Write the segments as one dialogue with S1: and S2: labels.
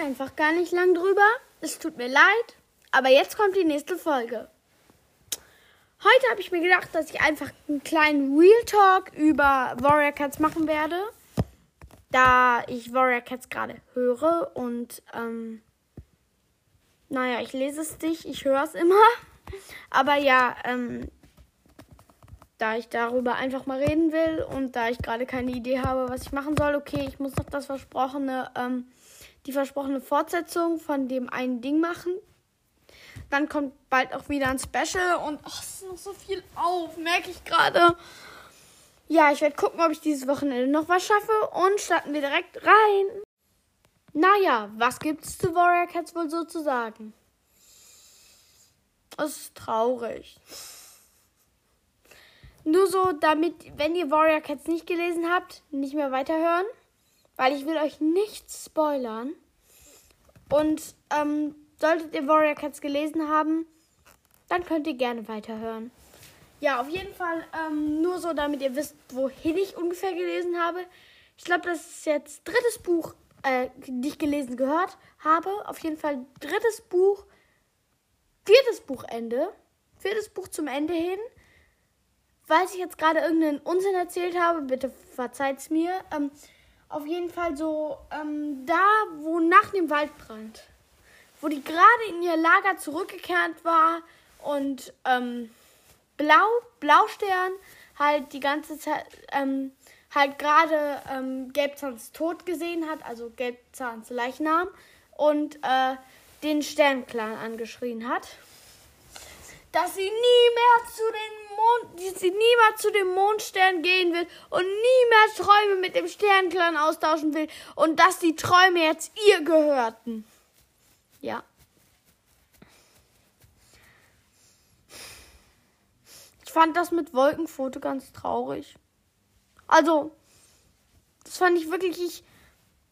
S1: einfach gar nicht lang drüber. Es tut mir leid, aber jetzt kommt die nächste Folge. Heute habe ich mir gedacht, dass ich einfach einen kleinen Real Talk über Warrior Cats machen werde, da ich Warrior Cats gerade höre und ähm, naja, ich lese es nicht, ich höre es immer. Aber ja, ähm, da ich darüber einfach mal reden will und da ich gerade keine Idee habe, was ich machen soll, okay, ich muss noch das versprochene, ähm, die versprochene Fortsetzung von dem einen Ding machen. Dann kommt bald auch wieder ein Special und ach, es ist noch so viel auf, merke ich gerade. Ja, ich werde gucken, ob ich dieses Wochenende noch was schaffe und starten wir direkt rein. Naja, was gibt's zu Warrior Cats wohl so zu sagen? Es ist traurig. Nur so, damit, wenn ihr Warrior Cats nicht gelesen habt, nicht mehr weiterhören. Weil ich will euch nichts spoilern. Und ähm, solltet ihr Warrior Cats gelesen haben, dann könnt ihr gerne weiterhören. Ja, auf jeden Fall ähm, nur so, damit ihr wisst, wohin ich ungefähr gelesen habe. Ich glaube, das ist jetzt drittes Buch, äh, nicht gelesen gehört habe. Auf jeden Fall drittes Buch, viertes Buchende, viertes Buch zum Ende hin. Falls ich jetzt gerade irgendeinen Unsinn erzählt habe, bitte verzeiht's mir. Ähm, auf jeden Fall so ähm, da, wo nach dem Waldbrand, wo die gerade in ihr Lager zurückgekehrt war und ähm, Blau, Blaustern halt die ganze Zeit ähm, halt gerade ähm, Gelbzahns Tod gesehen hat, also Gelbzahns Leichnam und äh, den Sternclan angeschrien hat, dass sie nie mehr zu den Mond, dass sie nie mehr zu dem Mondstern gehen will und nie mehr Träume mit dem Sternclan austauschen will und dass die Träume jetzt ihr gehörten. Ja. Ich fand das mit Wolkenfoto ganz traurig. Also, das fand ich wirklich. Ich,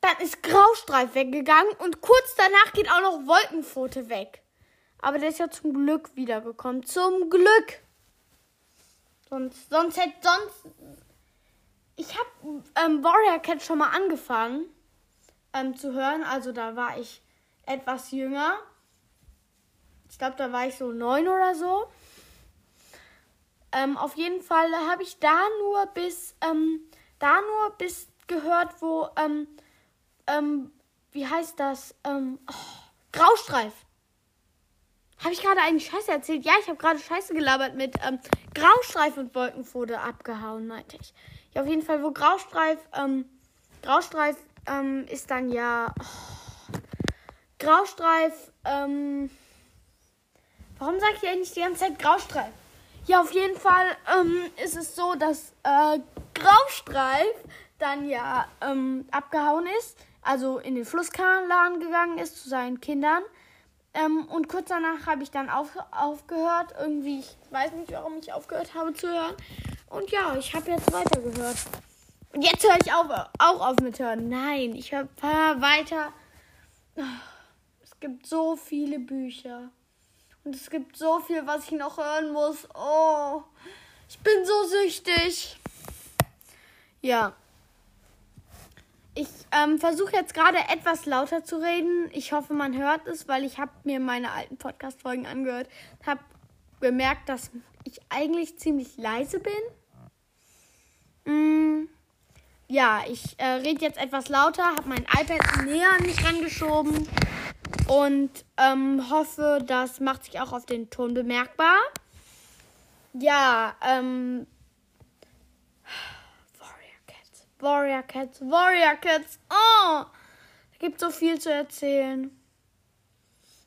S1: dann ist Graustreif weggegangen und kurz danach geht auch noch Wolkenfoto weg. Aber der ist ja zum Glück wiedergekommen. Zum Glück. Sonst, sonst hätte sonst. Ich habe ähm, Warrior Cat schon mal angefangen ähm, zu hören. Also da war ich etwas jünger. Ich glaube, da war ich so neun oder so. Ähm, auf jeden Fall habe ich da nur bis, ähm, da nur bis gehört, wo, ähm, ähm, wie heißt das? Ähm, oh, Graustreif. Habe ich gerade eigentlich Scheiße erzählt? Ja, ich habe gerade Scheiße gelabert mit ähm, Graustreif und Wolkenfoto abgehauen, meinte ich. Ja, auf jeden Fall, wo Graustreif, ähm, Graustreif ähm, ist dann ja. Oh, Graustreif, ähm. Warum sage ich eigentlich die ganze Zeit Graustreif? Ja, auf jeden Fall ähm, ist es so, dass äh, Graustreif dann ja ähm, abgehauen ist, also in den Flusskahnladen gegangen ist zu seinen Kindern. Ähm, und kurz danach habe ich dann auf, aufgehört. Irgendwie, ich weiß nicht, warum ich aufgehört habe zu hören. Und ja, ich habe jetzt weitergehört. Und jetzt höre ich auf, auch auf mit hören. Nein, ich höre weiter. Es gibt so viele Bücher. Und es gibt so viel, was ich noch hören muss. Oh, ich bin so süchtig. Ja. Ich ähm, versuche jetzt gerade etwas lauter zu reden. Ich hoffe, man hört es, weil ich habe mir meine alten Podcast-Folgen angehört. Habe gemerkt, dass ich eigentlich ziemlich leise bin. Mm, ja, ich äh, rede jetzt etwas lauter, habe mein iPad näher an mich rangeschoben und ähm, hoffe, das macht sich auch auf den Ton bemerkbar. Ja, ähm. Warrior Cats, Warrior Cats, Warrior Cats. Oh, da gibt so viel zu erzählen.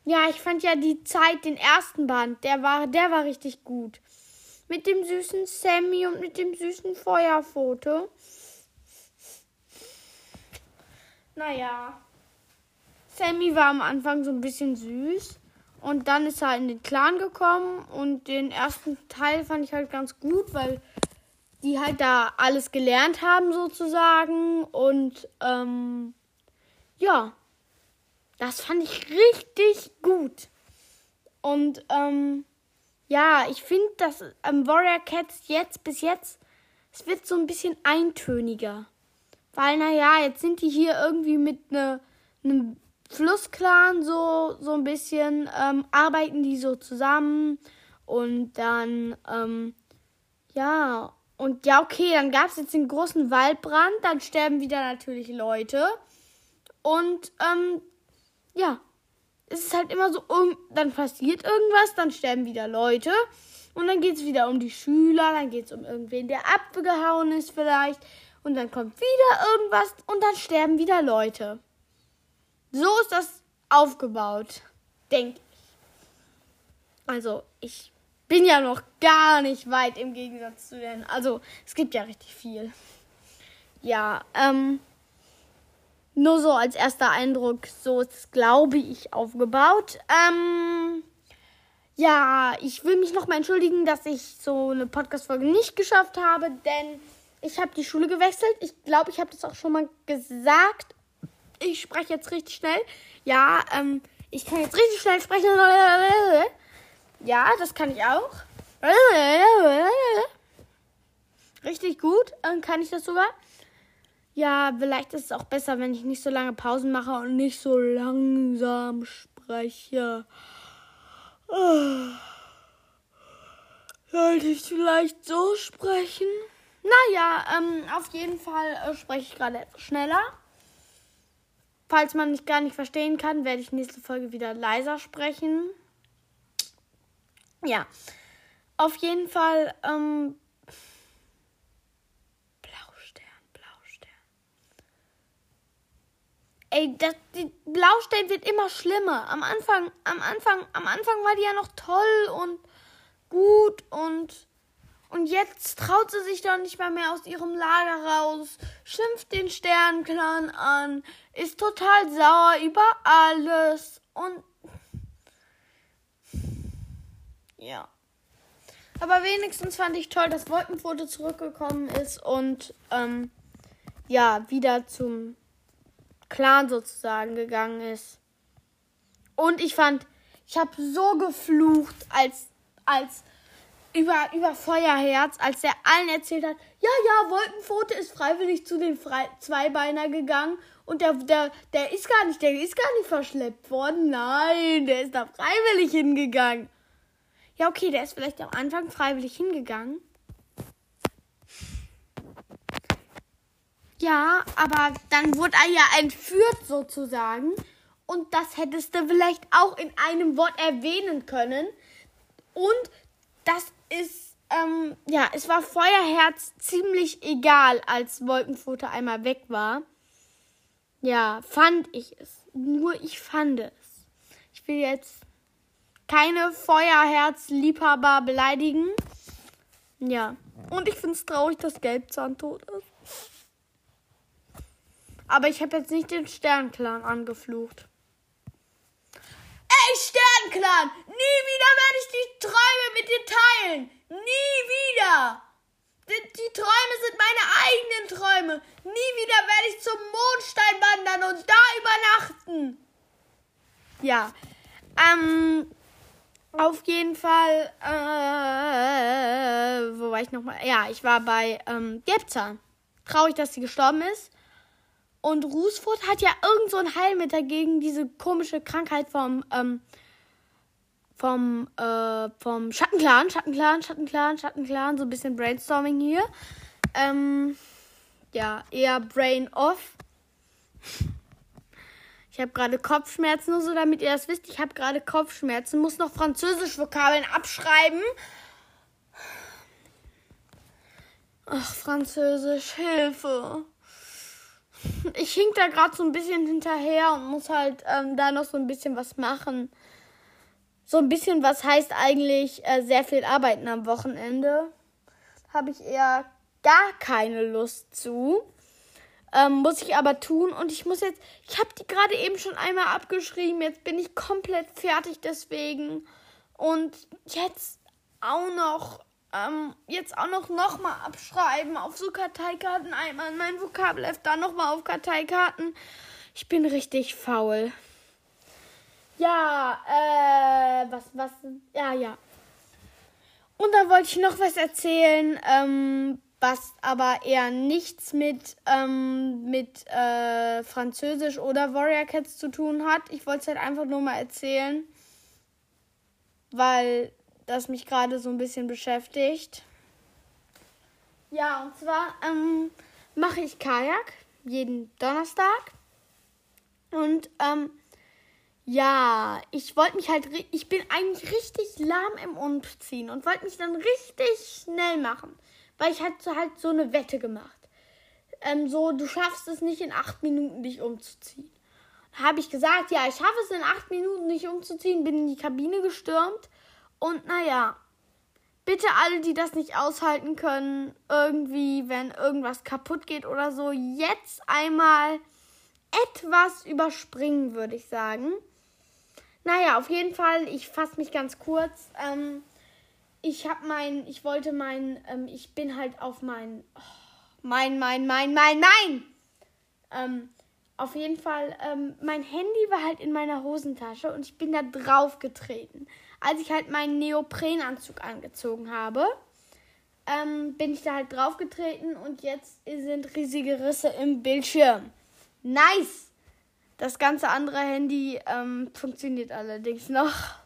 S1: Ja, ich fand ja die Zeit, den ersten Band, der war, der war richtig gut. Mit dem süßen Sammy und mit dem süßen Feuerfoto. Naja. Sammy war am Anfang so ein bisschen süß. Und dann ist er in den Clan gekommen. Und den ersten Teil fand ich halt ganz gut, weil die halt da alles gelernt haben sozusagen. Und ähm, ja, das fand ich richtig gut. Und ähm, ja, ich finde, dass ähm, Warrior Cats jetzt bis jetzt, es wird so ein bisschen eintöniger. Weil, naja, jetzt sind die hier irgendwie mit ne, einem Flussclan so, so ein bisschen, ähm, arbeiten die so zusammen und dann, ähm, ja, und ja, okay, dann gab es jetzt den großen Waldbrand, dann sterben wieder natürlich Leute. Und ähm, ja, es ist halt immer so, um, dann passiert irgendwas, dann sterben wieder Leute. Und dann geht es wieder um die Schüler, dann geht es um irgendwen, der abgehauen ist vielleicht. Und dann kommt wieder irgendwas und dann sterben wieder Leute. So ist das aufgebaut, denke ich. Also, ich bin ja noch gar nicht weit im Gegensatz zu den. Also, es gibt ja richtig viel. Ja, ähm. Nur so als erster Eindruck, so ist, glaube ich, aufgebaut. Ähm. Ja, ich will mich nochmal entschuldigen, dass ich so eine Podcast-Folge nicht geschafft habe, denn ich habe die Schule gewechselt. Ich glaube, ich habe das auch schon mal gesagt. Ich spreche jetzt richtig schnell. Ja, ähm, ich kann jetzt richtig schnell sprechen. Ja, das kann ich auch. Richtig gut ähm, kann ich das sogar. Ja, vielleicht ist es auch besser, wenn ich nicht so lange Pausen mache und nicht so langsam spreche. Oh. Sollte ich vielleicht so sprechen? Naja, ähm, auf jeden Fall äh, spreche ich gerade etwas schneller. Falls man mich gar nicht verstehen kann, werde ich nächste Folge wieder leiser sprechen. Ja, auf jeden Fall. Ähm, Blaustern, Blaustern. Ey, das, die Blaustern wird immer schlimmer. Am Anfang, am Anfang, am Anfang war die ja noch toll und gut und und jetzt traut sie sich doch nicht mal mehr aus ihrem Lager raus, schimpft den Sternclan an, ist total sauer über alles und Ja. Aber wenigstens fand ich toll, dass Wolkenfoto zurückgekommen ist und ähm, ja, wieder zum Clan sozusagen gegangen ist. Und ich fand, ich habe so geflucht, als, als über, über Feuerherz, als der allen erzählt hat, ja, ja, Wolkenfote ist freiwillig zu den Fre Zweibeiner gegangen und der, der, der ist gar nicht, der ist gar nicht verschleppt worden. Nein, der ist da freiwillig hingegangen. Ja, okay, der ist vielleicht am Anfang freiwillig hingegangen. Ja, aber dann wurde er ja entführt sozusagen. Und das hättest du vielleicht auch in einem Wort erwähnen können. Und das ist, ähm, ja, es war Feuerherz ziemlich egal, als Wolkenfoto einmal weg war. Ja, fand ich es. Nur ich fand es. Ich will jetzt keine Feuerherzliebhaber beleidigen. Ja. Und ich finde es traurig, dass Gelbzahn tot ist. Aber ich habe jetzt nicht den Sternclan angeflucht. Ey, Sternclan! Nie wieder werde ich die Träume mit dir teilen! Nie wieder! Die, die, Träume sind meine eigenen Träume. Nie wieder werde ich zum Mondstein wandern und da übernachten. Ja. Ähm, auf jeden Fall, äh, wo war ich nochmal? Ja, ich war bei ähm, Gelbzahn. Traurig, dass sie gestorben ist. Und Rusfurt hat ja irgend so ein Heilmittel gegen diese komische Krankheit vom, ähm, vom, äh, vom Schattenclan, Schattenclan, Schattenclan, Schattenclan, so ein bisschen Brainstorming hier. Ähm, ja, eher Brain off. Ich habe gerade Kopfschmerzen, nur so damit ihr das wisst. Ich habe gerade Kopfschmerzen, muss noch Französisch-Vokabeln abschreiben. Ach, Französisch, Hilfe. Ich hink da gerade so ein bisschen hinterher und muss halt ähm, da noch so ein bisschen was machen. So ein bisschen was heißt eigentlich äh, sehr viel arbeiten am Wochenende. Habe ich eher gar keine Lust zu. Ähm, muss ich aber tun. Und ich muss jetzt, ich habe die gerade eben schon einmal abgeschrieben. Jetzt bin ich komplett fertig deswegen. Und jetzt auch noch, ähm, jetzt auch noch nochmal abschreiben auf so Karteikarten. Einmal mein Vokabelheft, dann nochmal auf Karteikarten. Ich bin richtig faul. Ja, äh, was, was, ja, ja. Und dann wollte ich noch was erzählen. Ähm, was aber eher nichts mit, ähm, mit äh, Französisch oder Warrior Cats zu tun hat. Ich wollte es halt einfach nur mal erzählen, weil das mich gerade so ein bisschen beschäftigt. Ja, und zwar ähm, mache ich Kajak jeden Donnerstag. Und ähm, ja, ich wollte mich halt, ich bin eigentlich richtig lahm im Umziehen und wollte mich dann richtig schnell machen, weil ich hatte halt so eine Wette gemacht. Ähm, so, du schaffst es nicht in acht Minuten, dich umzuziehen. Habe ich gesagt, ja, ich schaffe es in acht Minuten nicht umzuziehen, bin in die Kabine gestürmt und naja, bitte alle, die das nicht aushalten können, irgendwie, wenn irgendwas kaputt geht oder so, jetzt einmal etwas überspringen, würde ich sagen. Naja, auf jeden Fall, ich fasse mich ganz kurz. Ähm, ich habe mein, ich wollte mein, ähm, ich bin halt auf mein, oh, mein, mein, mein, mein, mein. Ähm, auf jeden Fall, ähm, mein Handy war halt in meiner Hosentasche und ich bin da drauf getreten. Als ich halt meinen Neoprenanzug angezogen habe, ähm, bin ich da halt drauf getreten und jetzt sind riesige Risse im Bildschirm. Nice! Das ganze andere Handy ähm, funktioniert allerdings noch.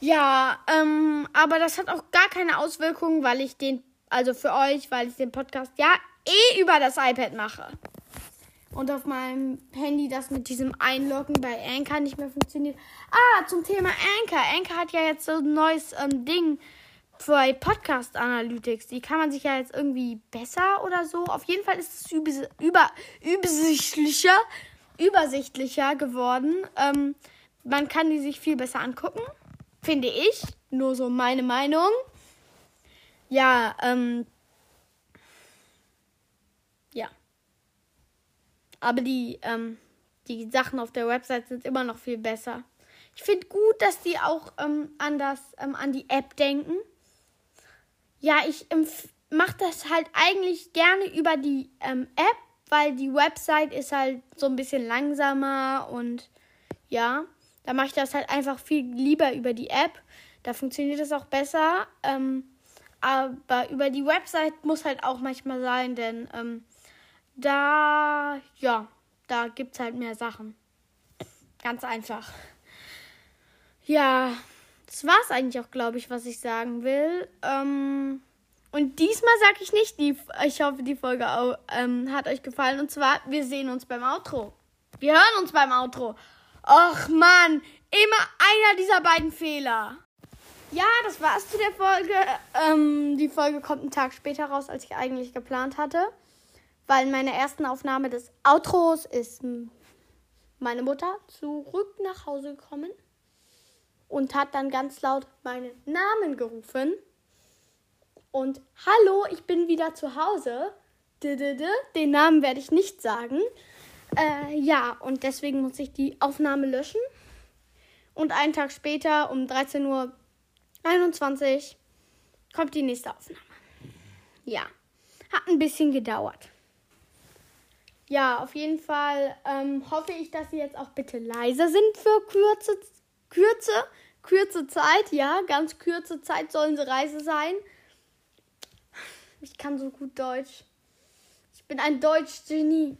S1: Ja, ähm, aber das hat auch gar keine Auswirkungen, weil ich den, also für euch, weil ich den Podcast ja eh über das iPad mache. Und auf meinem Handy das mit diesem Einloggen bei Anchor nicht mehr funktioniert. Ah, zum Thema Anchor. Anchor hat ja jetzt so ein neues ähm, Ding bei Podcast Analytics. Die kann man sich ja jetzt irgendwie besser oder so. Auf jeden Fall ist es über, über, übersichtlicher, übersichtlicher geworden. Ähm, man kann die sich viel besser angucken, finde ich. Nur so meine Meinung. Ja, ähm, ja. Aber die, ähm, die Sachen auf der Website sind immer noch viel besser. Ich finde gut, dass die auch ähm, an, das, ähm, an die App denken ja, ich mache das halt eigentlich gerne über die ähm, App, weil die Website ist halt so ein bisschen langsamer und ja, da mache ich das halt einfach viel lieber über die App. Da funktioniert es auch besser. Ähm, aber über die Website muss halt auch manchmal sein, denn ähm, da, ja, da gibt es halt mehr Sachen. Ganz einfach. Ja, das war es eigentlich auch, glaube ich, was ich sagen will. Ähm, und diesmal sage ich nicht, die, ich hoffe, die Folge auch, ähm, hat euch gefallen. Und zwar, wir sehen uns beim Outro. Wir hören uns beim Outro. Och Mann, immer einer dieser beiden Fehler. Ja, das war's zu der Folge. Ähm, die Folge kommt einen Tag später raus, als ich eigentlich geplant hatte. Weil in meiner ersten Aufnahme des Outros ist meine Mutter zurück nach Hause gekommen und hat dann ganz laut meinen Namen gerufen. Und hallo, ich bin wieder zu Hause. Den Namen werde ich nicht sagen. Äh, ja, und deswegen muss ich die Aufnahme löschen. Und einen Tag später um 13.21 Uhr kommt die nächste Aufnahme. Ja, hat ein bisschen gedauert. Ja, auf jeden Fall ähm, hoffe ich, dass Sie jetzt auch bitte leise sind für kurze Kürze, Kürze Zeit, ja, ganz kürze Zeit sollen sie Reise sein. Ich kann so gut Deutsch. Ich bin ein Deutsch-Genie.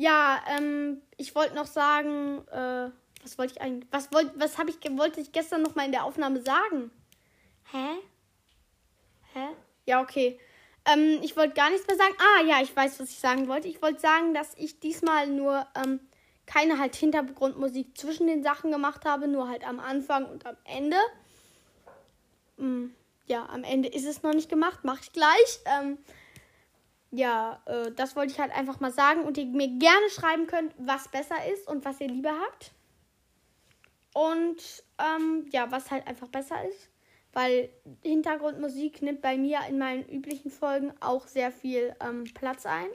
S1: Ja, ähm, ich wollte noch sagen, äh, was wollte ich eigentlich, was wollte, was habe ich, wollte ich gestern noch mal in der Aufnahme sagen? Hä? Hä? Ja, okay. Ähm, ich wollte gar nichts mehr sagen. Ah, ja, ich weiß, was ich sagen wollte. Ich wollte sagen, dass ich diesmal nur ähm, keine halt Hintergrundmusik zwischen den Sachen gemacht habe, nur halt am Anfang und am Ende. Hm, ja, am Ende ist es noch nicht gemacht, mache ich gleich. Ähm, ja, äh, das wollte ich halt einfach mal sagen und ihr mir gerne schreiben könnt, was besser ist und was ihr lieber habt. Und ähm, ja, was halt einfach besser ist. Weil Hintergrundmusik nimmt bei mir in meinen üblichen Folgen auch sehr viel ähm, Platz ein.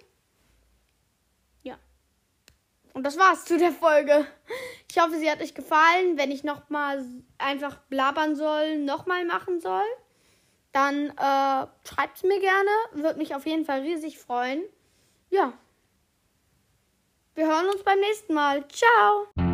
S1: Und das war's zu der Folge. Ich hoffe, sie hat euch gefallen. Wenn ich nochmal einfach blabbern soll, nochmal machen soll, dann äh, schreibt es mir gerne. Würde mich auf jeden Fall riesig freuen. Ja. Wir hören uns beim nächsten Mal. Ciao.